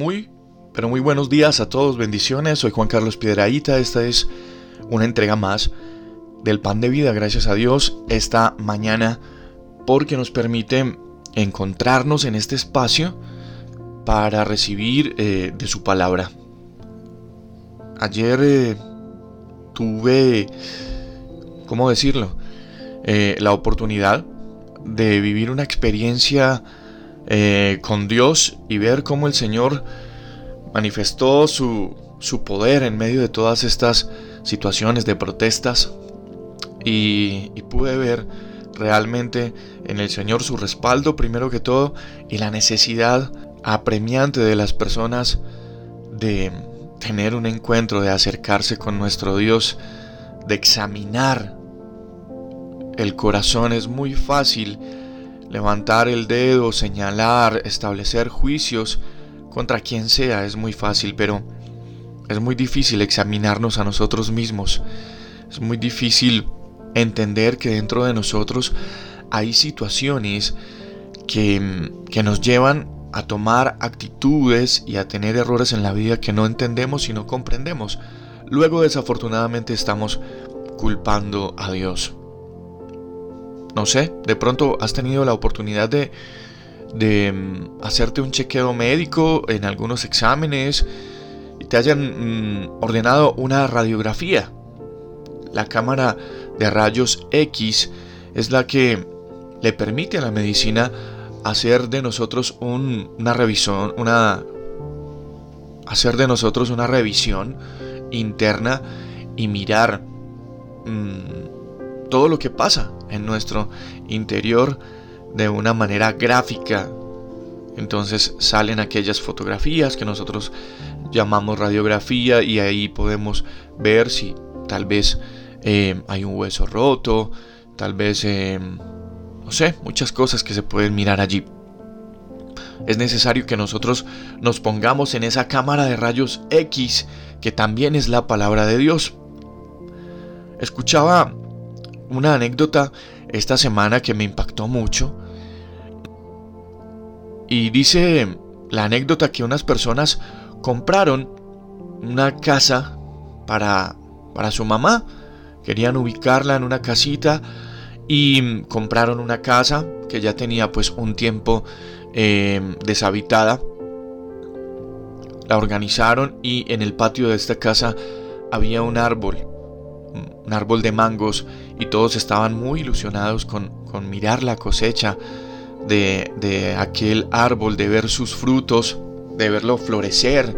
Muy, pero muy buenos días a todos, bendiciones. Soy Juan Carlos Piedraíta. Esta es una entrega más del pan de vida, gracias a Dios, esta mañana, porque nos permite encontrarnos en este espacio para recibir eh, de su palabra. Ayer eh, tuve, ¿cómo decirlo? Eh, la oportunidad de vivir una experiencia con Dios y ver cómo el Señor manifestó su, su poder en medio de todas estas situaciones de protestas y, y, pude ver realmente en el Señor su respaldo primero que todo y la necesidad apremiante de las personas de tener un encuentro, de acercarse con nuestro Dios, de examinar el corazón. Es muy fácil levantar el dedo, señalar, establecer juicios contra quien sea, es muy fácil, pero es muy difícil examinarnos a nosotros mismos. Es muy difícil entender que dentro de nosotros hay situaciones que, que nos llevan a tomar actitudes y a tener errores en la vida que no entendemos y no comprendemos. Luego desafortunadamente estamos culpando a Dios. No sé, de pronto has tenido la oportunidad de, mm, hacerte un chequeo médico en algunos exámenes y te hayan mm, ordenado una radiografía. La cámara de rayos X es la que le permite a la medicina hacer de nosotros una revisión, una hacer de nosotros una revisión interna y mirar mm, todo lo que pasa en nuestro interior de una manera gráfica. Entonces salen aquellas fotografías que nosotros llamamos radiografía y ahí podemos ver si tal vez eh, hay un hueso roto, tal vez, eh, no sé, muchas cosas que se pueden mirar allí. Es necesario que nosotros nos pongamos en esa cámara de rayos X, que también es la palabra de Dios. Escuchaba una anécdota esta semana que me impactó mucho. Y dice la anécdota que unas personas compraron una casa para, para su mamá. Querían ubicarla en una casita y compraron una casa que ya tenía pues un tiempo em, deshabitada. La organizaron y en el patio de esta casa había un árbol, un árbol de mangos y todos estaban muy ilusionados con, mirar la cosecha de, de aquel árbol, de ver sus frutos, de verlo florecer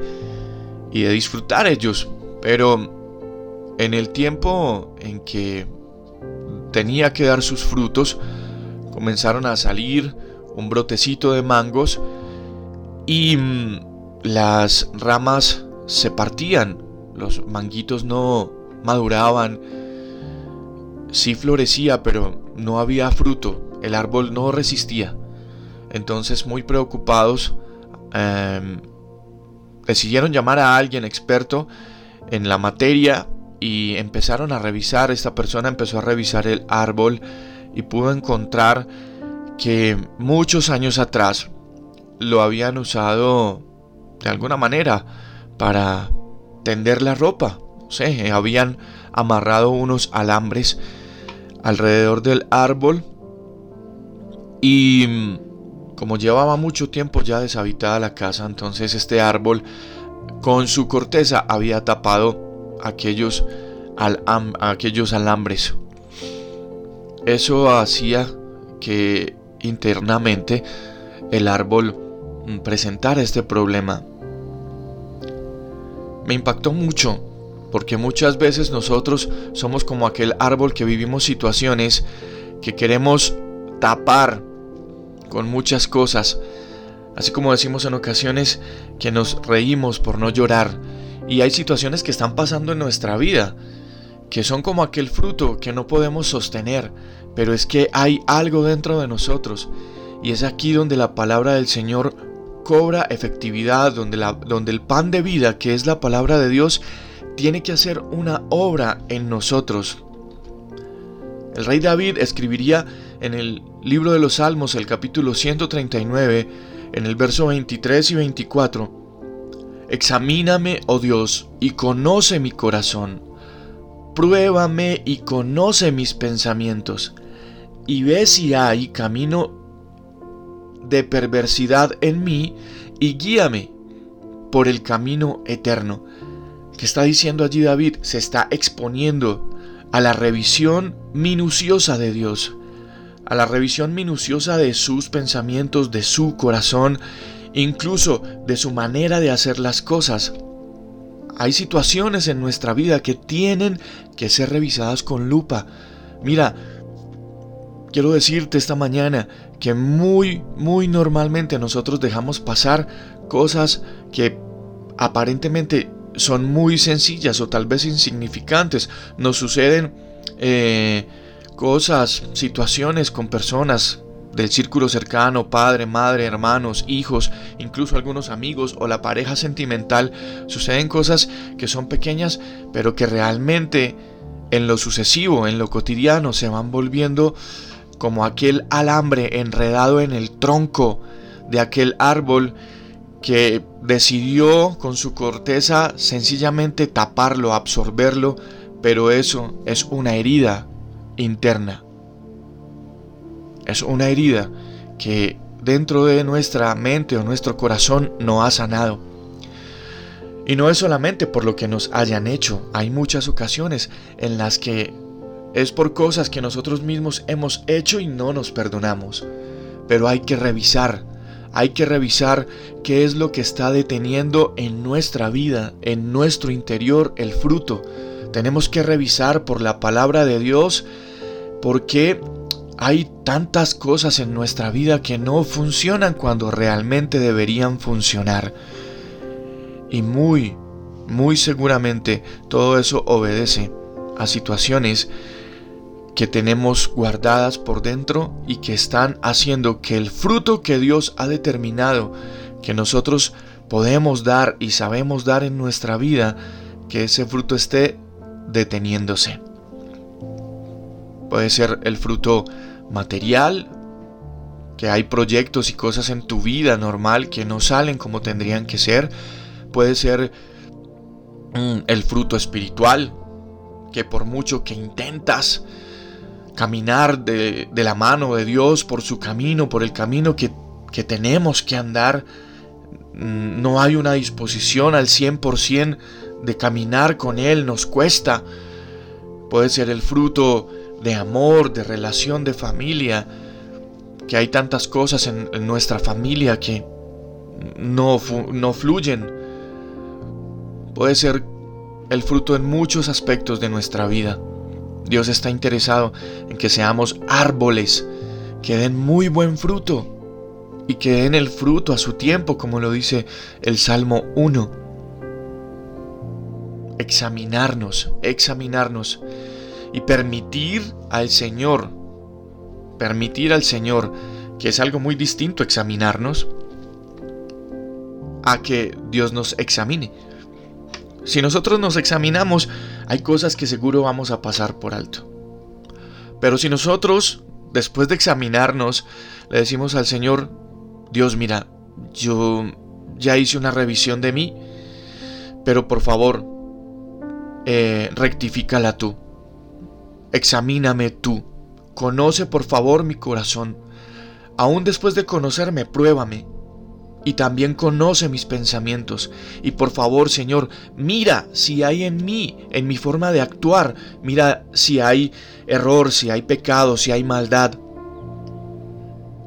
y de disfrutar ellos. Pero en el tiempo en que tenía que dar sus frutos, comenzaron a salir un brotecito de mangos y mm, las ramas se partían, los manguitos no maduraban, sí florecía, pero no había fruto, el árbol no resistía. Entonces, muy preocupados, em, decidieron llamar a alguien experto en la materia y empezaron a revisar, esta persona empezó a revisar el árbol y pudo encontrar que muchos años atrás lo habían usado de alguna manera para tender la ropa. O sea, habían amarrado unos alambres alrededor del árbol y mm, como llevaba mucho tiempo ya deshabitada la casa, entonces este árbol con su corteza había tapado aquellos, aquellos alambres. Eso hacía que internamente el árbol mm, presentara este problema. Me impactó mucho porque muchas veces nosotros somos como aquel árbol que vivimos situaciones que queremos tapar con muchas cosas. Así como decimos en ocasiones que nos reímos por no llorar. Y hay situaciones que están pasando en nuestra vida, que son como aquel fruto que no podemos sostener, pero es que hay algo dentro de nosotros. Y es aquí donde la palabra del Señor cobra efectividad, donde, donde el pan de vida, que es la palabra de Dios, tiene que hacer una obra en nosotros. El rey David escribiría en el libro de los Salmos, el capítulo 139, en el verso 23 y 24, Examíname, oh Dios, y conoce mi corazón. Pruébame y conoce mis pensamientos, y ve si hay camino de perversidad en mí, y guíame por el camino eterno. ¿Qué está diciendo allí David? Se está exponiendo a la revisión minuciosa de Dios, a la revisión minuciosa de sus pensamientos, de su corazón, incluso de su manera de hacer las cosas. Hay situaciones en nuestra vida que tienen que ser revisadas con lupa. Mira, quiero decirte esta mañana que muy, muy normalmente nosotros dejamos pasar cosas que aparentemente son muy sencillas o tal vez insignificantes. Nos suceden eh, cosas, situaciones con personas del círculo cercano, padre, madre, hermanos, hijos, incluso algunos amigos o la pareja sentimental, suceden cosas que son pequeñas, pero que realmente en lo sucesivo, en lo cotidiano, se van volviendo como aquel alambre enredado en el tronco de aquel árbol que decidió con su corteza sencillamente taparlo, absorberlo, pero eso es una herida interna. Es una herida que dentro de nuestra mente o nuestro corazón no ha sanado. Y no es solamente por lo que nos hayan hecho, hay muchas ocasiones en las que es por cosas que nosotros mismos hemos hecho y no nos perdonamos. Pero hay que revisar, hay que revisar qué es lo que está deteniendo en nuestra vida, en nuestro interior, el fruto. Tenemos que revisar por la palabra de Dios por qué hay tantas cosas en nuestra vida que no funcionan cuando realmente deberían funcionar. Y muy, muy seguramente todo eso obedece a situaciones que tenemos guardadas por dentro y que están haciendo que el fruto que Dios ha determinado que nosotros podemos dar y sabemos dar en nuestra vida, que ese fruto esté deteniéndose. Puede ser el fruto material, que hay proyectos y cosas en tu vida normal que no salen como tendrían que ser. Puede ser mm, el fruto espiritual, que por mucho que intentas caminar de, la mano de Dios por su camino, por el camino que, que tenemos que andar, no hay una disposición al 100% de caminar con Él, nos cuesta. Puede ser el fruto de amor, de relación, de familia, que hay tantas cosas en, nuestra familia que no, no fluyen. Puede ser el fruto en muchos aspectos de nuestra vida. Dios está interesado en que seamos árboles que den muy buen fruto y que den el fruto a su tiempo, como lo dice el Salmo 1. Examinarnos, examinarnos y permitir al Señor, permitir al Señor, que es algo muy distinto examinarnos, a que Dios nos examine. Si nosotros nos examinamos, hay cosas que seguro vamos a pasar por alto. Pero si nosotros, después de examinarnos, le decimos al Señor, Dios mira, yo ya hice una revisión de mí, pero por favor, eh, rectifícala tú. Examíname tú. Conoce por favor mi corazón. Aún después de conocerme, pruébame. Y también conoce mis pensamientos. Y por favor, Señor, mira si hay en mí, en mi forma de actuar. Mira si hay error, si hay pecado, si hay maldad.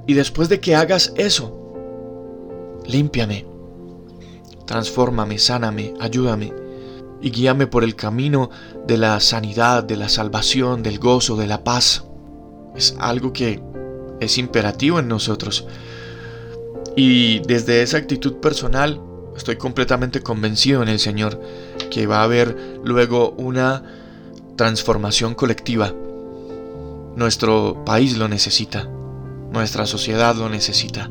Y después de que hagas eso, límpiame. Transfórmame, sáname, ayúdame y guíame por el camino de la sanidad, de la salvación, del gozo, de la paz. Es algo que es imperativo en nosotros. Y desde esa actitud personal estoy completamente convencido en el Señor que va a haber luego una transformación colectiva. Nuestro país lo necesita, nuestra sociedad lo necesita,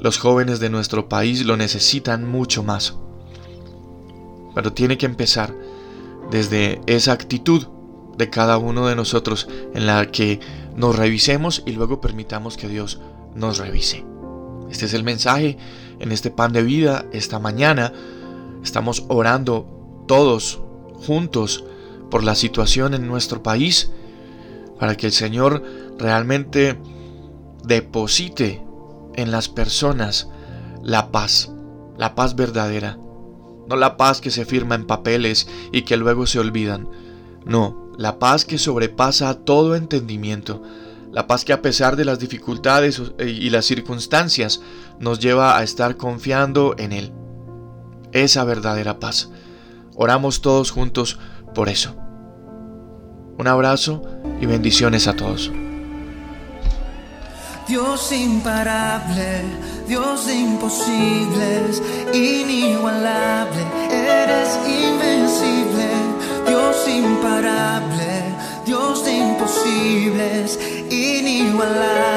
los jóvenes de nuestro país lo necesitan mucho más. Pero tiene que empezar desde esa actitud de cada uno de nosotros en la que nos revisemos y luego permitamos que Dios nos revise. Este es el mensaje en este pan de vida esta mañana. Estamos orando todos juntos por la situación en nuestro país para que el Señor realmente deposite en las personas la paz, la paz verdadera, no la paz que se firma en papeles y que luego se olvidan, no, la paz que sobrepasa todo entendimiento, la paz que a pesar de las dificultades eh, y las circunstancias nos lleva a estar confiando en Él. Esa verdadera paz. Oramos todos juntos por eso. Un abrazo y bendiciones a todos. Dios imparable, Dios de imposibles, inigualable, eres invencible. Dios imparable, Dios de imposibles, inigualable.